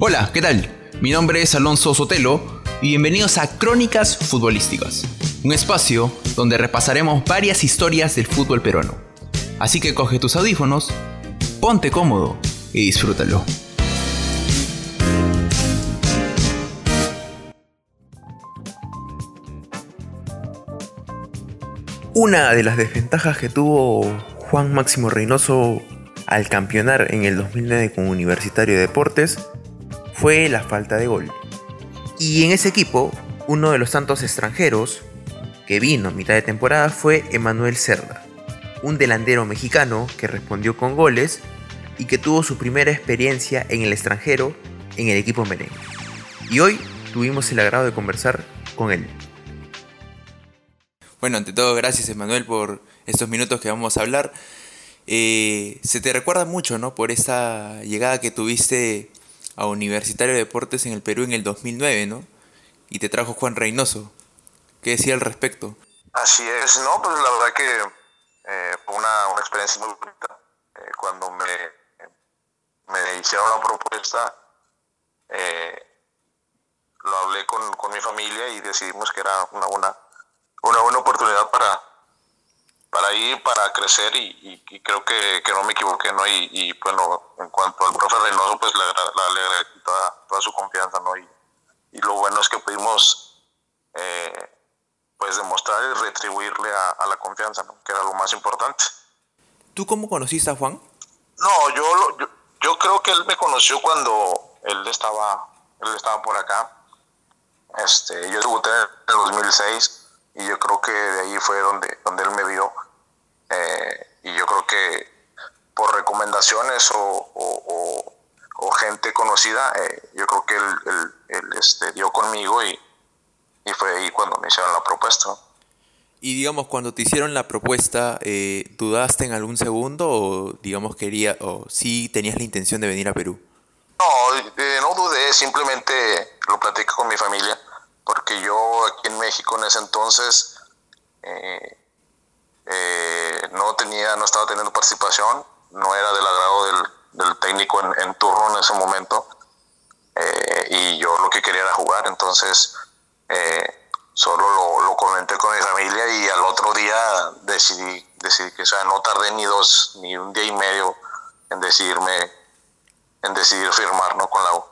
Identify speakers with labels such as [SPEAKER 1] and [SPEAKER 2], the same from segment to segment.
[SPEAKER 1] Hola, ¿qué tal? Mi nombre es Alonso Sotelo y bienvenidos a Crónicas Futbolísticas, un espacio donde repasaremos varias historias del fútbol peruano. Así que coge tus audífonos, ponte cómodo y disfrútalo. Una de las desventajas que tuvo Juan Máximo Reynoso al campeonar en el 2009 con Universitario de Deportes fue la falta de gol. Y en ese equipo, uno de los tantos extranjeros que vino a mitad de temporada fue Emanuel Cerda, un delantero mexicano que respondió con goles y que tuvo su primera experiencia en el extranjero en el equipo merengue. Y hoy tuvimos el agrado de conversar con él. Bueno, ante todo, gracias Emanuel por estos minutos que vamos a hablar. Eh, se te recuerda mucho, ¿no? Por esa llegada que tuviste a Universitario de Deportes en el Perú en el 2009, ¿no? Y te trajo Juan Reynoso. ¿Qué decía al respecto?
[SPEAKER 2] Así es, no, pues la verdad que eh, fue una, una, experiencia muy bonita. Eh, cuando me, me hicieron la propuesta, eh, lo hablé con, con, mi familia y decidimos que era una buena, una buena oportunidad para, para ir, para crecer y, y, creo que, que, no me equivoqué, ¿no? Y, y, bueno, en cuanto al profe Reynoso, pues le, agradezco toda, toda, su confianza, ¿no? Y, y, lo bueno es que pudimos, eh, pues, demostrar y retribuirle a, a, la confianza, ¿no? Que era lo más importante.
[SPEAKER 1] ¿Tú cómo conociste a Juan?
[SPEAKER 2] No, yo, yo, yo creo que él me conoció cuando él estaba, él estaba por acá. Este, yo debuté en el 2006 y yo creo que de ahí fue donde, donde él me vio. Eh, y yo creo que por recomendaciones o, o, o gente conocida, eh, yo creo que él, él, él, este, dio conmigo y, y fue ahí cuando me hicieron la propuesta.
[SPEAKER 1] Y digamos, cuando te hicieron la propuesta, eh, ¿dudaste en algún segundo o digamos quería, o sí tenías la intención de venir a Perú?
[SPEAKER 2] No, eh, no dudé, simplemente lo platico con mi familia porque yo aquí en México en ese entonces eh, eh, no tenía, no estaba teniendo participación, no era del agrado del, técnico en, turno en ese momento eh, y yo lo que quería era jugar, entonces eh, solo lo, lo, comenté con mi familia y al otro día decidí, decidí que o sea, no tardé ni dos, ni un día y medio en decidirme, en decidir firmar ¿no? con la U.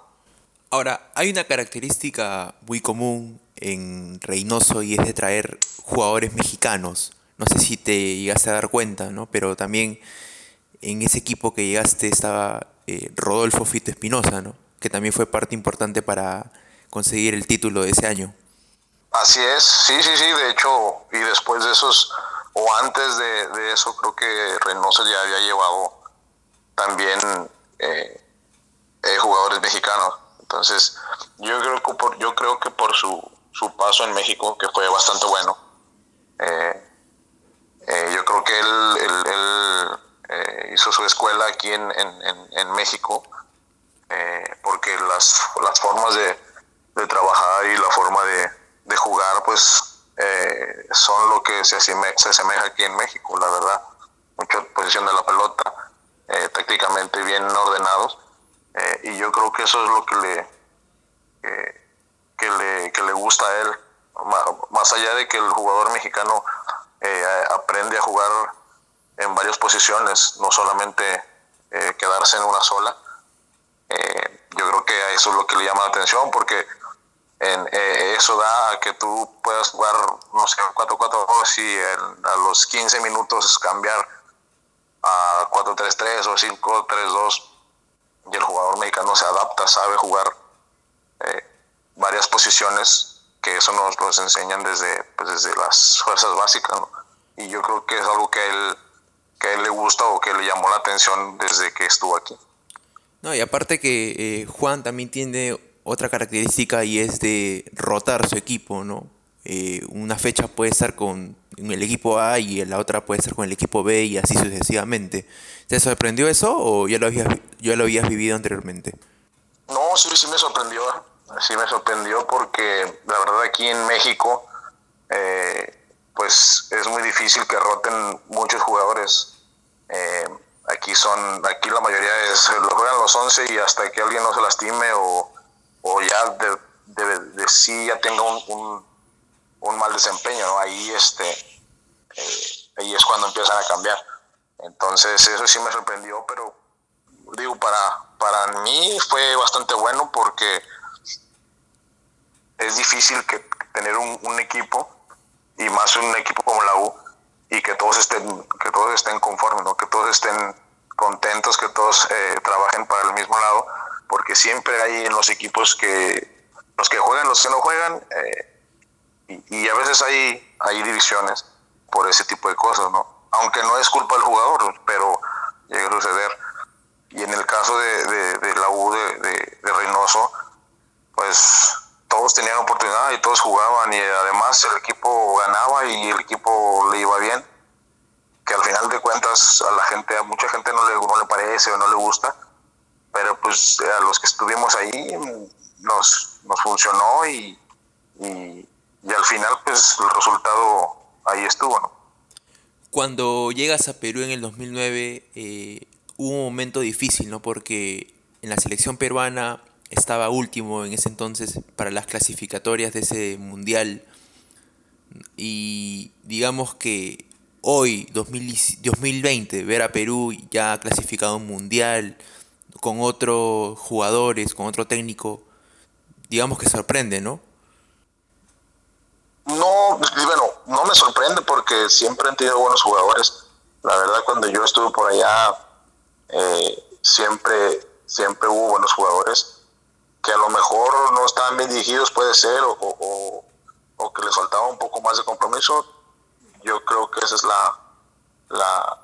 [SPEAKER 1] Ahora, hay una característica muy común en Reynoso y es de traer jugadores mexicanos. No sé si te llegaste a dar cuenta, ¿no? Pero también en ese equipo que llegaste estaba eh, Rodolfo Fito Espinosa, ¿no? Que también fue parte importante para conseguir el título de ese año.
[SPEAKER 2] Así es, sí, sí, sí. De hecho, y después de esos, o antes de, de eso, creo que Reynoso ya había llevado también eh, eh, jugadores mexicanos. Entonces, yo creo que por, yo creo que por su, su paso en México, que fue bastante bueno, eh, eh, yo creo que él, él, él eh, hizo su escuela aquí en, en, en México, porque las, las formas de, de, trabajar y la forma de, de jugar, pues son lo que se asemeja, se asemeja aquí en México, la verdad. Mucha posición de la pelota, tácticamente bien ordenados eh, y yo creo que eso es lo que le, que, que le, que le gusta a él. Más allá de que el jugador mexicano eh, aprende a jugar en varias posiciones, no solamente eh, quedarse en una sola. Eh, yo creo que eso es lo que le llama la atención porque en, eso da a que tú puedas jugar, no sé, 4-4-2 y en, a los 15 minutos cambiar a 4-3-3 o 5-3-2 y el jugador mexicano se adapta, sabe jugar eh, varias posiciones, que eso nos los enseñan desde, pues desde las fuerzas básicas, ¿no? Y yo creo que es algo que él, que a él le gusta o que le llamó la atención desde que estuvo aquí.
[SPEAKER 1] No, y aparte que eh, Juan también tiene otra característica y es de rotar su equipo, ¿no? Eh, una fecha puede estar con el equipo A y la otra puede estar con el equipo B y así sucesivamente. ¿Te sorprendió eso o ya lo habías, ya lo habías vivido anteriormente?
[SPEAKER 2] No, sí, sí me sorprendió. Sí me sorprendió porque la verdad aquí en México eh, pues es muy difícil que roten muchos jugadores. Eh, aquí son, aquí la mayoría es, lo juegan los 11 y hasta que alguien no se lastime o, o ya de, de, sí ya tenga un, mal desempeño, ahí este eh, ahí es cuando empiezan a cambiar. Entonces eso sí me sorprendió, pero digo, para, para mí fue bastante bueno porque es difícil que tener un, un equipo y más un equipo como la U y que todos estén que todos estén conformes, ¿no? que todos estén contentos, que todos eh, trabajen para el mismo lado, porque siempre hay en los equipos que los que juegan, los que no juegan, eh, y, a veces hay, hay divisiones por ese tipo de cosas, ¿no? Aunque no es culpa del jugador, pero llega a suceder. Y en el caso de, de, la U de, de, Reynoso, pues todos tenían oportunidad y todos jugaban y además el equipo ganaba y el equipo le iba bien que al final de cuentas a la gente a mucha gente no le, no le parece o no le gusta pero pues a los que estuvimos ahí nos, nos funcionó y, y, y al final pues el resultado ahí estuvo ¿no?
[SPEAKER 1] cuando llegas a Perú en el 2009 eh, hubo un momento difícil no porque en la selección peruana estaba último en ese entonces para las clasificatorias de ese mundial. Y digamos que hoy, 2020, ver a Perú ya clasificado un mundial, con otros jugadores, con otro técnico, digamos que sorprende, ¿no?
[SPEAKER 2] No, bueno, no me sorprende porque siempre han tenido buenos jugadores. La verdad, cuando yo estuve por allá, eh, siempre, siempre hubo buenos jugadores que a lo mejor no estaban bien dirigidos, puede ser, o, o, que les faltaba un poco más de compromiso. Yo creo que esa es la, la,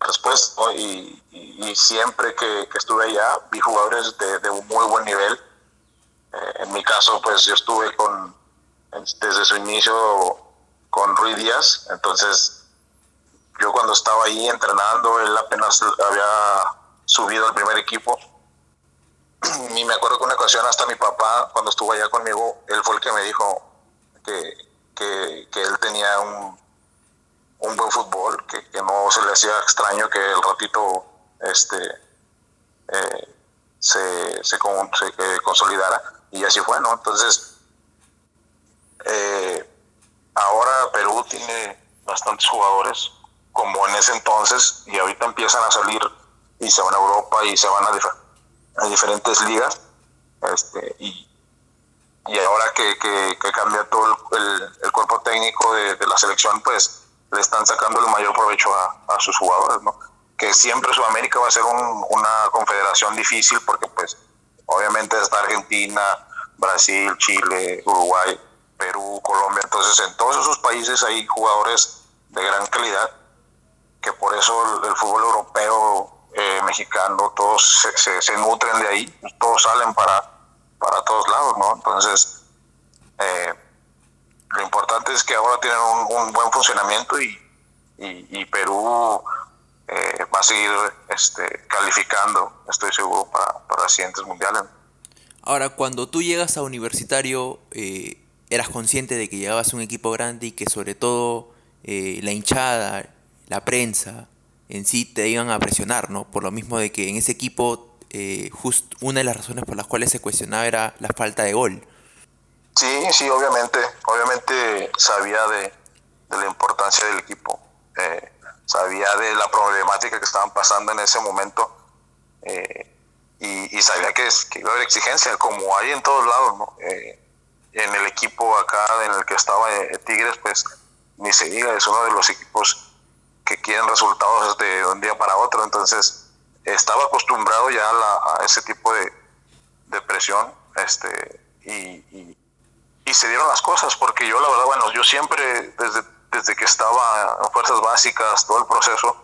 [SPEAKER 2] respuesta. Y, siempre que, estuve allá, vi jugadores de, un muy buen nivel. Eh, en mi caso, pues yo estuve con desde su inicio con Ruiz Díaz, entonces yo cuando estaba ahí entrenando, él apenas había subido al primer equipo y me acuerdo que una ocasión hasta mi papá, cuando estuvo allá conmigo, él fue el que me dijo que, que, él tenía un, un buen fútbol, que, que, no se le hacía extraño que el ratito este, eh, se, se, se consolidara. Y así fue, ¿no? Entonces, eh, ahora Perú tiene bastantes jugadores, como en ese entonces, y ahorita empiezan a salir y se van a Europa y se van a diferentes ligas. Este, y, ahora que, cambia todo el, cuerpo técnico de, la selección, pues le están sacando el mayor provecho a, a sus jugadores, ¿no? Que siempre Sudamérica va a ser una confederación difícil porque, pues, obviamente está Argentina, Brasil, Chile, Uruguay, Perú, Colombia. Entonces, en todos esos países hay jugadores de gran calidad, que por eso el fútbol europeo eh, mexicano, todos se, se, nutren de ahí, todos salen para, para todos lados, ¿no? Entonces, eh, lo importante es que ahora tienen un, buen funcionamiento y, y, Perú eh, va a seguir este, calificando, estoy seguro, para, para siguientes mundiales.
[SPEAKER 1] Ahora, cuando tú llegas a universitario, eras consciente de que llegabas a un equipo grande y que sobre todo la hinchada, la prensa, en sí te iban a presionar, ¿no? Por lo mismo de que en ese equipo, eh, justo una de las razones por las cuales se cuestionaba era la falta de gol.
[SPEAKER 2] Sí, sí, obviamente, obviamente sabía de, la importancia del equipo, eh, sabía de la problemática que estaban pasando en ese momento eh, y, sabía que, que, iba a haber exigencia, como hay en todos lados, ¿no? En el equipo acá en el que estaba Tigres, pues ni se diga, es uno de los equipos que quieren resultados de un día para otro. Entonces, estaba acostumbrado ya a, ese tipo de, presión este, y, y, se dieron las cosas, porque yo la verdad, bueno, yo siempre, desde, desde que estaba en fuerzas básicas, todo el proceso,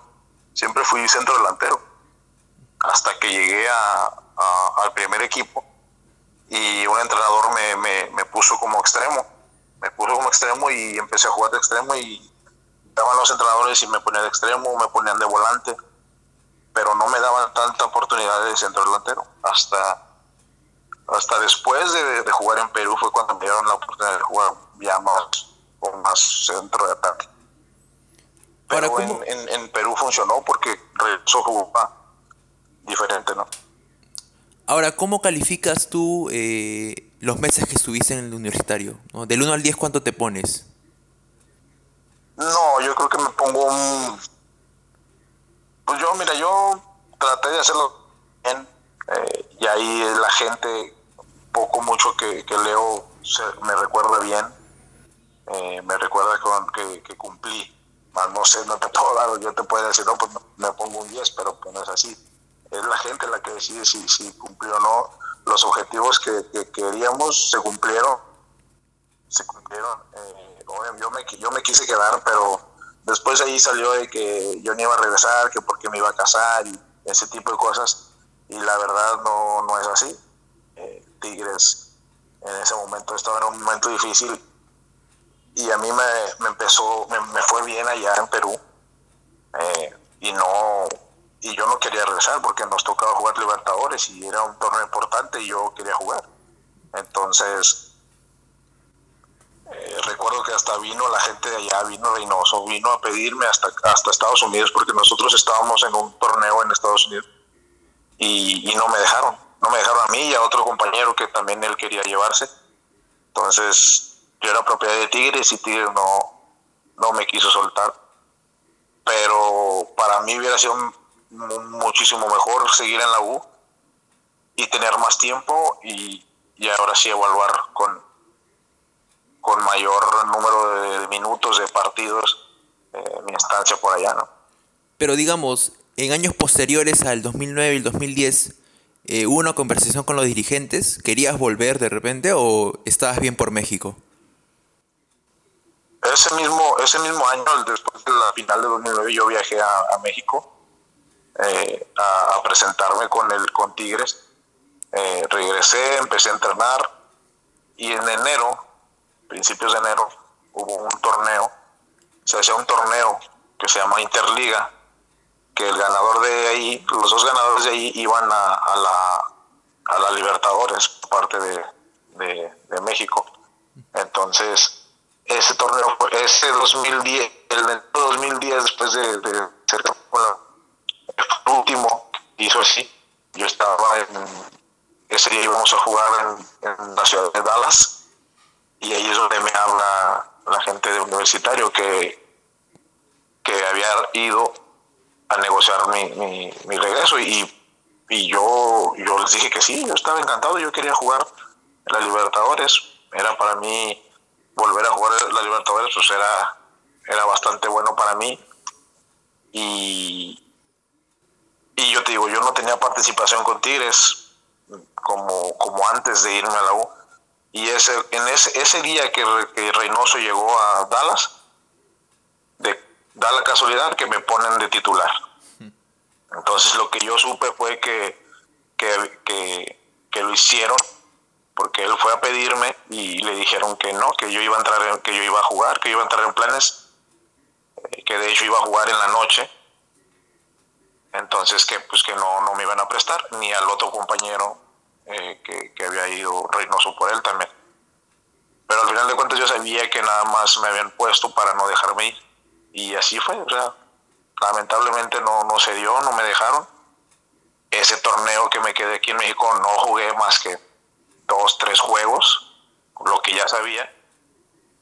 [SPEAKER 2] siempre fui centro delantero, hasta que llegué a, al primer equipo y un entrenador me, me, me puso como extremo, me puso como extremo y empecé a jugar de extremo y daban los entrenadores y me ponían de extremo, me ponían de volante, pero no me daban tanta oportunidad de centro delantero. Hasta, hasta después de, jugar en Perú fue cuando me dieron la oportunidad de jugar ya más, con más centro de ataque. Pero en, en, Perú funcionó porque regresó jugaba diferente, ¿no?
[SPEAKER 1] Ahora, ¿cómo calificas tú eh, los meses que estuviste en el universitario? Del 1 al 10, ¿cuánto te pones?
[SPEAKER 2] No, yo creo que me pongo un... Pues yo, mira, yo traté de hacerlo bien eh, y ahí la gente, poco mucho que, leo, me recuerda bien, eh, me recuerda con, que, que cumplí. no sé, no te puedo dar, yo te puedo decir, no, pues me pongo un 10, pero pues no es así es la gente la que decide si, si cumplió o no. Los objetivos que, queríamos se cumplieron. Se cumplieron. Eh, yo, me, yo me quise quedar, pero después ahí salió de que yo no iba a regresar, que porque me iba a casar y ese tipo de cosas. Y la verdad no, no es así. Eh, Tigres en ese momento estaba en un momento difícil y a mí me, me empezó, me, me, fue bien allá en Perú. Eh, y no, y yo no quería regresar porque nos tocaba jugar Libertadores y era un torneo importante y yo quería jugar. Entonces, eh, recuerdo que hasta vino la gente de allá, vino Reynoso, vino a pedirme hasta, hasta Estados Unidos porque nosotros estábamos en un torneo en Estados Unidos y, no me dejaron. No me dejaron a mí y a otro compañero que también él quería llevarse. Entonces, yo era propiedad de Tigres y Tigres no, no me quiso soltar. Pero para mí hubiera sido muchísimo mejor seguir en la U y tener más tiempo y, ahora sí evaluar con, con mayor número de minutos de partidos eh, mi estancia por allá, ¿no?
[SPEAKER 1] Pero digamos, en años posteriores al 2009 y el 2010, eh, ¿hubo una conversación con los dirigentes? ¿Querías volver de repente o estabas bien por México?
[SPEAKER 2] Ese mismo, ese mismo año, después de la final de 2009, yo viajé a México eh, a, presentarme con, el, con Tigres. Eh, regresé, empecé a entrenar y en enero, principios de enero, hubo un torneo, se hacía un torneo que se llama Interliga, que el ganador de ahí, los dos ganadores de ahí iban a, a la, a la Libertadores, parte de, de, México. Entonces, ese torneo, ese 2010, el 2010, después de, de ser el último hizo así. Yo estaba en, ese día íbamos a jugar en, la ciudad de Dallas y ahí es donde me habla la gente de universitario que, que había ido a negociar mi, mi, regreso y, y, yo, yo les dije que sí, yo estaba encantado, yo quería jugar en la Libertadores, era para mí volver a jugar la Libertadores, pues era, era bastante bueno para mí y, y yo te digo, yo no tenía participación con Tigres como, como antes de irme a la U. Y ese, en ese, ese día que, Reynoso llegó a Dallas, de, da la casualidad que me ponen de titular. Entonces lo que yo supe fue que, que, lo hicieron porque él fue a pedirme y le dijeron que no, que yo iba a entrar, que yo iba a jugar, que iba a entrar en planes, eh, que de hecho iba a jugar en la noche entonces que pues que no, no me iban a prestar, ni al otro compañero eh, que, había ido Reynoso por él también. Pero al final de cuentas yo sabía que nada más me habían puesto para no dejarme ir. Y así fue, o sea, lamentablemente no, no se dio, no me dejaron. Ese torneo que me quedé aquí en México no jugué más que dos, tres juegos, lo que ya sabía.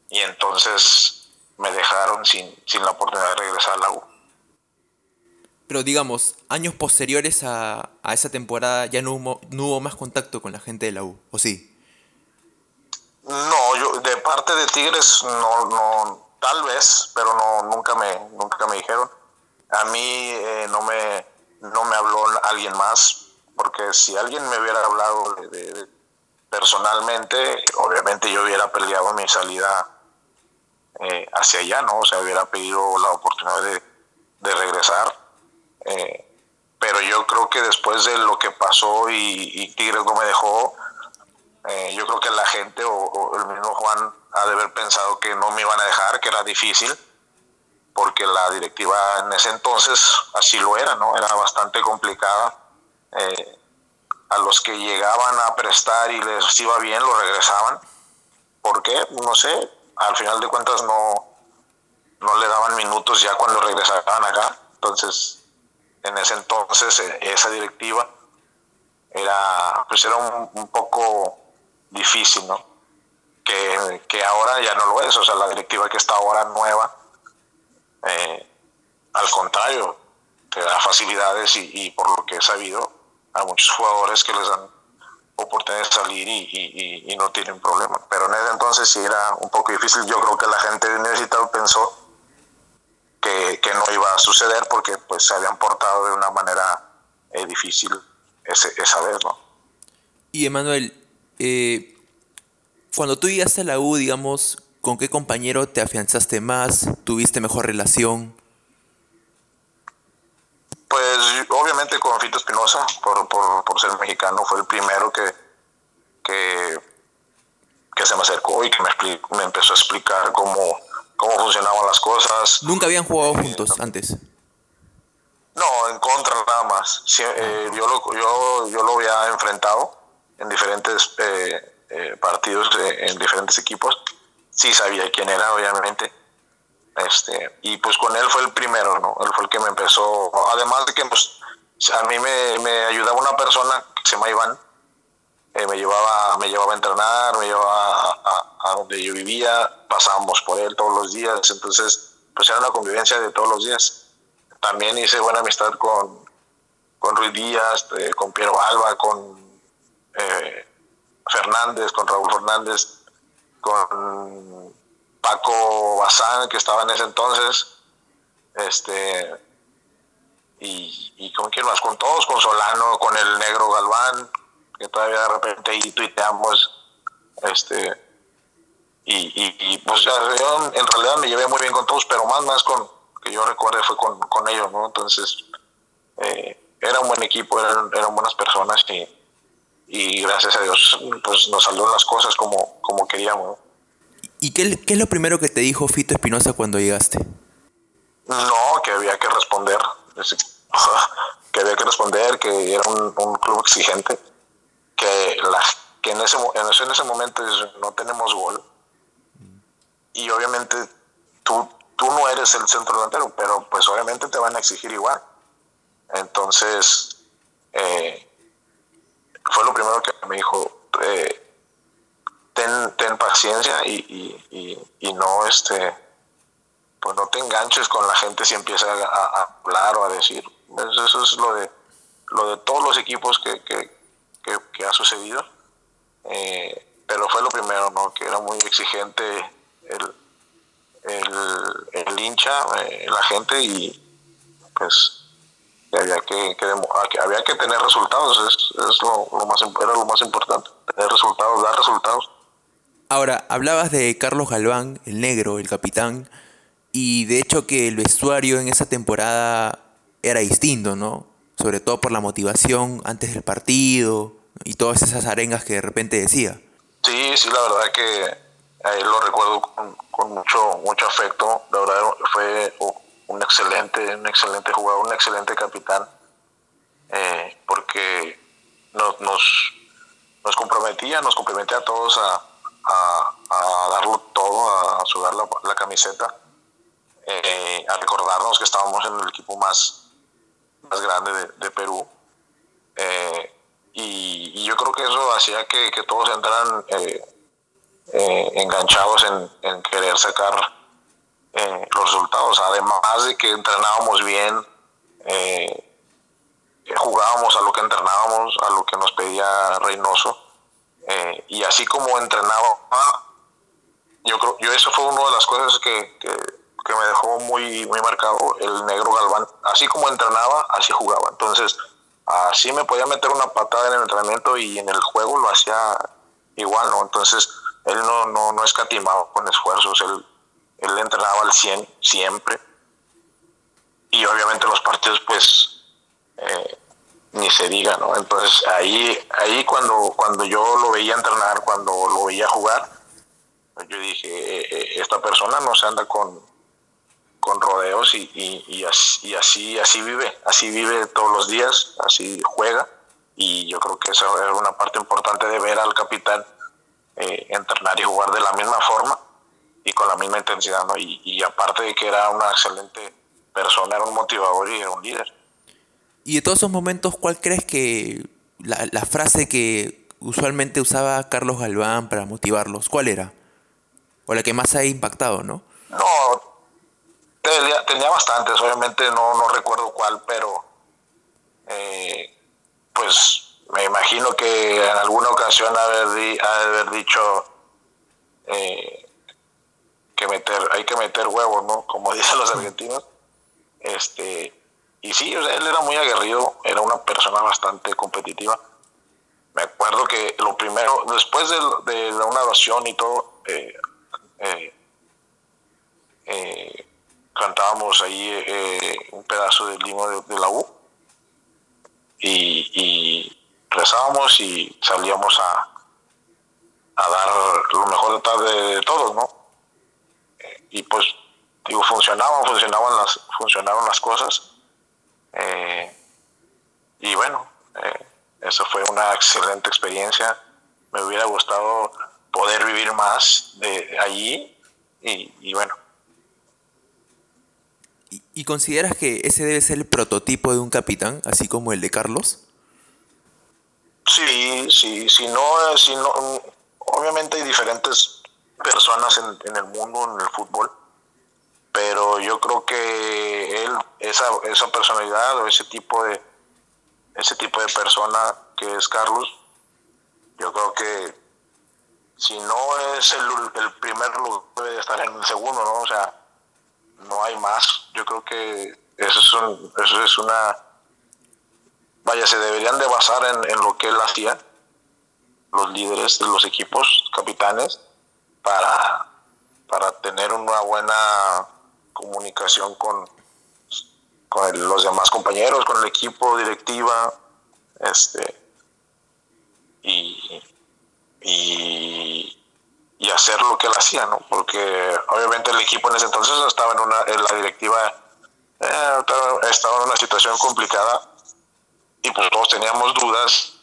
[SPEAKER 2] Y entonces me dejaron sin, sin la oportunidad de regresar a la U.
[SPEAKER 1] Pero digamos, años posteriores a, esa temporada ya no hubo, no hubo más contacto con la gente de la U, ¿o sí?
[SPEAKER 2] No, yo de parte de Tigres no, no, tal vez, pero no, nunca me, nunca me dijeron. A mí eh, no me, no me habló alguien más, porque si alguien me hubiera hablado personalmente, obviamente yo hubiera peleado mi salida eh, hacia allá, ¿no? O sea, hubiera pedido la oportunidad de regresar eh, pero yo creo que después de lo que pasó y, y Tigres no me dejó, eh, yo creo que la gente o, el mismo Juan ha de haber pensado que no me iban a dejar, que era difícil, porque la directiva en ese entonces así lo era, ¿no? Era bastante complicada. Eh, a los que llegaban a prestar y les iba bien, lo regresaban. ¿Por qué? No sé. Al final de cuentas no, no le daban minutos ya cuando regresaban acá. Entonces, en ese entonces, eh, esa directiva era, pues era un, poco difícil, ¿no? Que, que, ahora ya no lo es, o sea, la directiva que está ahora nueva, eh, al contrario, te da facilidades y, por lo que he sabido, a muchos jugadores que les dan oportunidad de salir y, y, no tienen problema. Pero en ese entonces sí era un poco difícil. Yo creo que la gente de universitario pensó que, que, no iba a suceder porque pues se habían portado de una manera eh, difícil ese, esa vez, ¿no?
[SPEAKER 1] Y Emanuel, eh, cuando tú llegaste a la U, digamos, ¿con qué compañero te afianzaste más? ¿Tuviste mejor relación?
[SPEAKER 2] Pues obviamente con Fito Espinosa, por, por, por, ser mexicano, fue el primero que, que, que se me acercó y que me, me empezó a explicar cómo, cómo funcionaban las cosas.
[SPEAKER 1] ¿Nunca habían jugado juntos antes?
[SPEAKER 2] No, en contra nada más. Eh, yo, lo, yo, yo, lo había enfrentado en diferentes eh, eh, partidos, en diferentes equipos. Sí sabía quién era, obviamente este, y pues con él fue el primero, ¿no? Él fue el que me empezó, además de que pues, a mí me, me ayudaba una persona que se llama Iván, eh, me, llevaba, me llevaba a entrenar, me llevaba a, donde yo vivía, pasábamos por él todos los días, entonces pues era una convivencia de todos los días. También hice buena amistad con, con Ruiz Díaz, eh, con Piero Alba, con eh, Fernández, con Raúl Fernández, con Paco Bazán, que estaba en ese entonces, este, y, y con quién más, con todos, con Solano, con el negro Galván, que todavía de repente ahí tuiteamos, este, y, y, pues yo en realidad me llevé muy bien con todos, pero más, más con, que yo recuerde fue con, con ellos, ¿no? Entonces, eh, era un buen equipo, eran, eran buenas personas y, y gracias a Dios pues nos salió las cosas como, como queríamos.
[SPEAKER 1] ¿Y qué, qué, es lo primero que te dijo Fito Espinosa cuando llegaste?
[SPEAKER 2] No, que había que responder. Que había que responder, que era un, club exigente, que, la, que en, ese, en, ese, en ese momento no tenemos gol. Y obviamente tú, tú no eres el centro delantero, pero pues obviamente te van a exigir igual. Entonces, eh, fue lo primero que me dijo. Eh, ten, paciencia y, y, no este pues no te enganches con la gente si empieza a, hablar o a decir eso es lo de lo de todos los equipos que, que, ha sucedido eh, pero fue lo primero no que era muy exigente el, el, hincha eh, la gente y pues había que, había que tener resultados es, es lo, lo, más era lo más importante tener resultados dar resultados
[SPEAKER 1] Ahora, hablabas de Carlos Galván, el negro, el capitán, y de hecho que el vestuario en esa temporada era distinto, ¿no? Sobre todo por la motivación antes del partido y todas esas arengas que de repente decía.
[SPEAKER 2] Sí, sí, la verdad que eh, lo recuerdo con, mucho, mucho afecto. La verdad fue un excelente, un excelente jugador, un excelente capitán, eh, porque nos, nos, nos comprometía, nos comprometía a todos a, a, darlo todo, a sudar la, camiseta, eh, a recordarnos que estábamos en el equipo más, más grande de, Perú. Eh, y, yo creo que eso hacía que, todos entraran eh, enganchados en, querer sacar los resultados, además de que entrenábamos bien, jugábamos a lo que entrenábamos, a lo que nos pedía Reynoso eh, y así como entrenaba, yo creo, yo eso fue una de las cosas que, que, me dejó muy, muy marcado el negro Galván. Así como entrenaba, así jugaba. Entonces, así me podía meter una patada en el entrenamiento y en el juego lo hacía igual, ¿no? Entonces, él no, no, no escatimaba con esfuerzos, él, él entrenaba al 100 siempre. Y obviamente los partidos, pues, eh, ni se diga, ¿no? Entonces ahí, ahí cuando, cuando yo lo veía entrenar, cuando lo veía jugar, yo dije, eh, eh, esta persona no se anda con, con rodeos y, y, así, así, así vive, así vive todos los días, así juega. Y yo creo que esa era una parte importante de ver al capitán eh, entrenar y jugar de la misma forma y con la misma intensidad, ¿no? Y, y aparte de que era una excelente persona, era un motivador y era un líder.
[SPEAKER 1] Y de todos esos momentos, ¿cuál crees que la, la frase que usualmente usaba Carlos Galván para motivarlos, cuál era? O la que más ha impactado, ¿no?
[SPEAKER 2] No, tenía, tenía bastantes, obviamente no, no recuerdo cuál, pero eh, pues me imagino que en alguna ocasión haber, di, haber dicho eh, que meter, hay que meter huevos, ¿no? Como dicen los argentinos. Este, y sí, él era muy aguerrido, era una persona bastante competitiva. Me acuerdo que lo primero, después de, de una oración y todo, eh, eh, eh, cantábamos ahí eh, un pedazo del himno de, la U. Y, rezábamos y salíamos a, a dar lo mejor de, de, de todos, ¿no? y pues digo funcionaban funcionaban las funcionaron las cosas. Eh, y bueno eh, eso fue una excelente experiencia. Me hubiera gustado poder vivir más de allí y, y bueno
[SPEAKER 1] ¿Y, ¿Y consideras que ese debe ser el prototipo de un capitán así como el de Carlos
[SPEAKER 2] sí sí si no si no obviamente hay diferentes personas en, en, el mundo, en el fútbol, pero yo creo que él, esa, esa personalidad o ese tipo de ese tipo de persona que es Carlos, yo creo que si no es el, el primer lugar, debe estar en el segundo, ¿no? O sea, no hay más. Yo creo que eso es, un, eso es una... Vaya, se deberían de basar en, en lo que él hacía, los líderes de los equipos, capitanes, para, para tener una buena comunicación con, con los demás compañeros, con el equipo, directiva, este, y, y, hacer lo que él hacía, ¿no? Porque obviamente el equipo en ese entonces estaba en, una, en la directiva, eh, estaba en una situación complicada y pues todos teníamos dudas,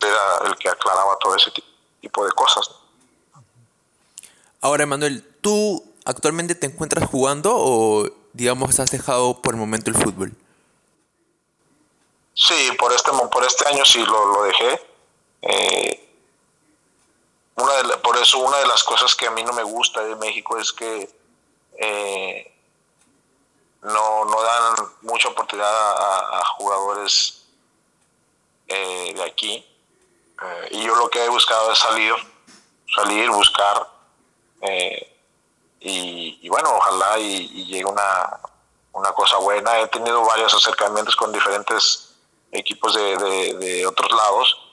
[SPEAKER 2] era el que aclaraba todo ese tipo de cosas. ¿no?
[SPEAKER 1] Ahora, Manuel, ¿tú actualmente te encuentras jugando o, digamos, has dejado por el momento el fútbol?
[SPEAKER 2] Sí, por este, por este año sí lo, lo dejé. Eh, una de la, por eso una de las cosas que a mí no me gusta de México es que eh, no, no dan mucha oportunidad a, jugadores eh, de aquí. y yo lo que he buscado es salir, salir, buscar eh, y, bueno, ojalá y, llegue una, una, cosa buena. He tenido varios acercamientos con diferentes equipos de, de otros lados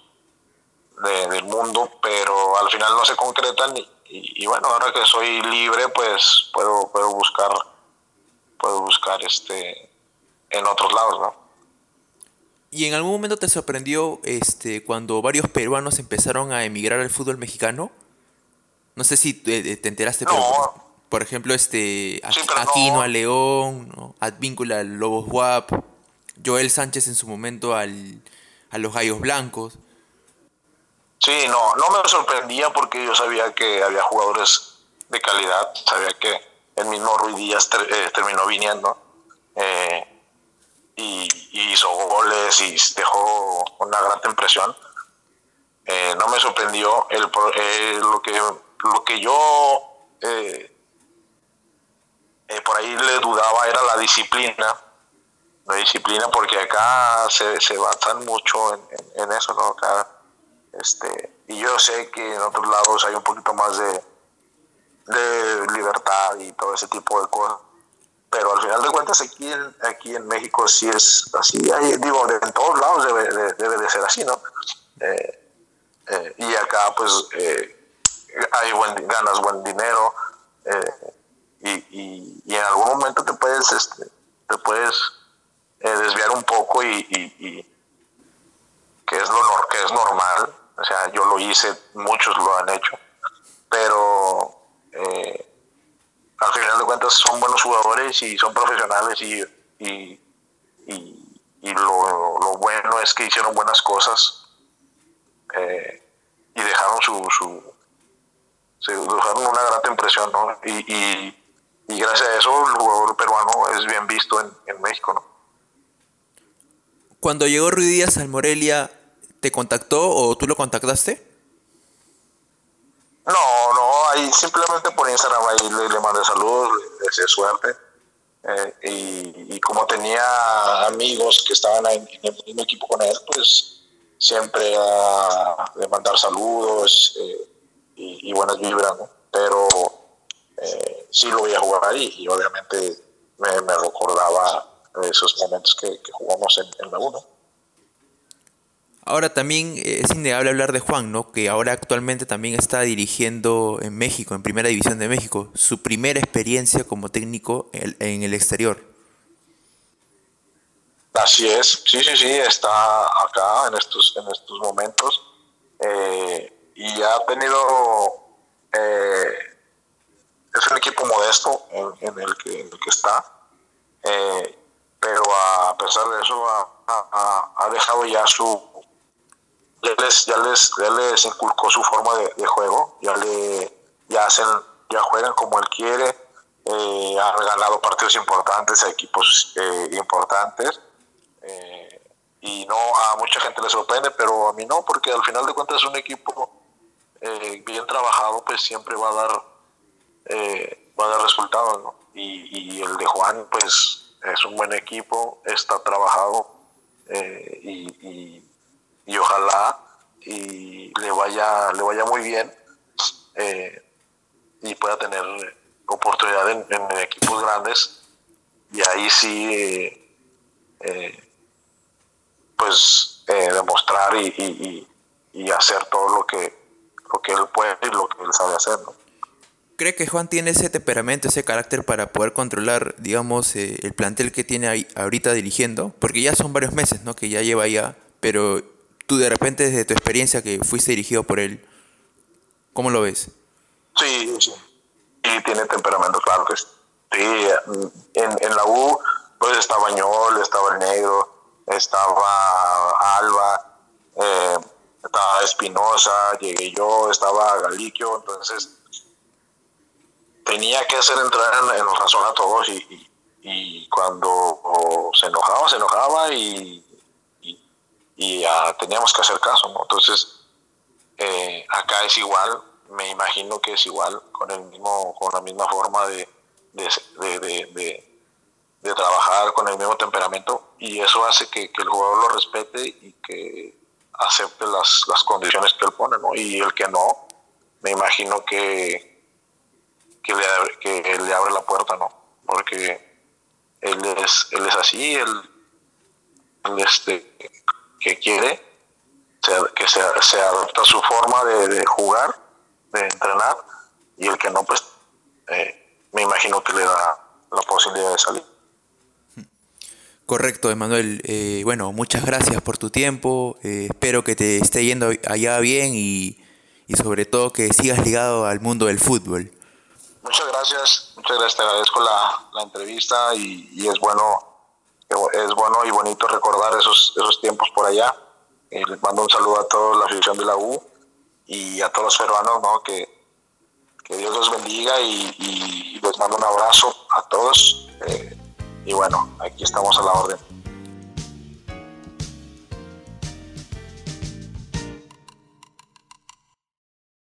[SPEAKER 2] de, del mundo, pero al final no se concretan. Y, y, bueno, ahora que soy libre, pues puedo, puedo buscar, puedo buscar este en otros lados, ¿no?
[SPEAKER 1] ¿Y en algún momento te sorprendió este, cuando varios peruanos empezaron a emigrar al fútbol mexicano? No sé si te, te enteraste,
[SPEAKER 2] no.
[SPEAKER 1] pero por ejemplo, este
[SPEAKER 2] sí,
[SPEAKER 1] Aquino
[SPEAKER 2] no.
[SPEAKER 1] a León, ¿no? Advíncula al Lobos WAP, Joel Sánchez en su momento al, a los Gallos Blancos.
[SPEAKER 2] Sí, no, no me sorprendía porque yo sabía que había jugadores de calidad, sabía que el mismo Ruiz Díaz eh, terminó viniendo eh, y, hizo goles y dejó una gran impresión. Eh, no me sorprendió el, eh, lo que lo que yo eh, por ahí le dudaba era la disciplina, la disciplina porque acá se, se basan mucho en, en, en, eso, ¿no? Acá, este, y yo sé que en otros lados hay un poquito más de, de libertad y todo ese tipo de cosas. Pero al final de cuentas aquí en, aquí en México sí es así, hay, digo, en todos lados debe de, debe de ser así, ¿no? Eh, eh, y acá pues eh, hay buen, ganas buen dinero eh, y, y, y, en algún momento te puedes este, te puedes desviar un poco y, y, que es lo que es normal o sea yo lo hice muchos lo han hecho pero eh, al final de cuentas son buenos jugadores y son profesionales y, y, y lo, lo, bueno es que hicieron buenas cosas eh, y dejaron su, su dejaron una grata impresión, ¿no? Y, gracias a eso el jugador peruano es bien visto en, México, ¿no?
[SPEAKER 1] Cuando llegó Ruiz Díaz al Morelia, ¿te contactó o tú lo contactaste?
[SPEAKER 2] No, no, ahí simplemente por Instagram ahí le, le mandé saludos, le deseé suerte. Eh, y, como tenía amigos que estaban en, el mismo equipo con él, pues siempre a, de mandar saludos eh, y, buenas vibras, Pero eh, sí lo voy a jugar ahí y obviamente me, recordaba esos momentos que, jugamos en, en la 1.
[SPEAKER 1] Ahora también eh, es innegable hablar de Juan, ¿no? Que ahora actualmente también está dirigiendo en México, en Primera División de México, su primera experiencia como técnico en el exterior.
[SPEAKER 2] Así es, sí, sí, sí, está acá en estos, en estos momentos eh, y ha tenido, eh, es un equipo modesto en, el, que, en el que está, pero a pesar de eso ha dejado ya su, ya les, ya les, ya les inculcó su forma de, juego, ya le ya hacen, ya juegan como él quiere, eh, han ganado partidos importantes a equipos eh, importantes. Eh, y no a mucha gente le sorprende, pero a mí no, porque al final de cuentas un equipo bien trabajado pues siempre va a dar va a dar resultados, ¿no? y, y, el de Juan pues es un buen equipo, está trabajado y ojalá y le vaya, le vaya muy bien eh, y pueda tener oportunidad en, equipos grandes y ahí sí eh, pues eh, demostrar y, hacer todo lo que lo que él puede y lo que él sabe hacer
[SPEAKER 1] ¿Cree que Juan tiene ese temperamento, ese carácter para poder controlar, digamos, el plantel que tiene ahí, ahorita dirigiendo? Porque ya son varios meses, ¿no? Que ya lleva ya, pero tú de repente desde tu experiencia que fuiste dirigido por él, ¿cómo lo ves?
[SPEAKER 2] Sí, sí. Y tiene temperamento, claro que sí. En, en la U, pues estaba Ñol, estaba el Negro, estaba Alba, eh, estaba Espinosa, llegué yo, estaba Galiquio, entonces tenía que hacer entrar en, razón a todos y, y cuando se enojaba, se enojaba y y teníamos que hacer caso, ¿no? Entonces, eh, acá es igual, me imagino que es igual, con, el mismo, con la misma forma de, de, trabajar, con el mismo temperamento, y eso hace que, el jugador lo respete y que acepte las, las, condiciones que él pone, ¿no? Y el que no, me imagino que, que, le, que le abre la puerta, ¿no? Porque él es, él es así, él, él este, que quiere, que se, se adapta a su forma de, jugar, de entrenar, y el que no, pues eh, me imagino que le da la posibilidad de salir.
[SPEAKER 1] Correcto, Emanuel. Eh, bueno, muchas gracias por tu tiempo. Eh, espero que te esté yendo allá bien y, y, sobre todo que sigas ligado al mundo del fútbol.
[SPEAKER 2] Muchas gracias, muchas gracias. Te agradezco la, la entrevista y, y, es bueno es bueno y bonito recordar esos, esos tiempos por allá. Eh, les mando un saludo a toda la afición de la U y a todos los peruanos, ¿no? que, que Dios los bendiga y, les mando un abrazo a todos. Eh, y bueno, aquí estamos a la orden.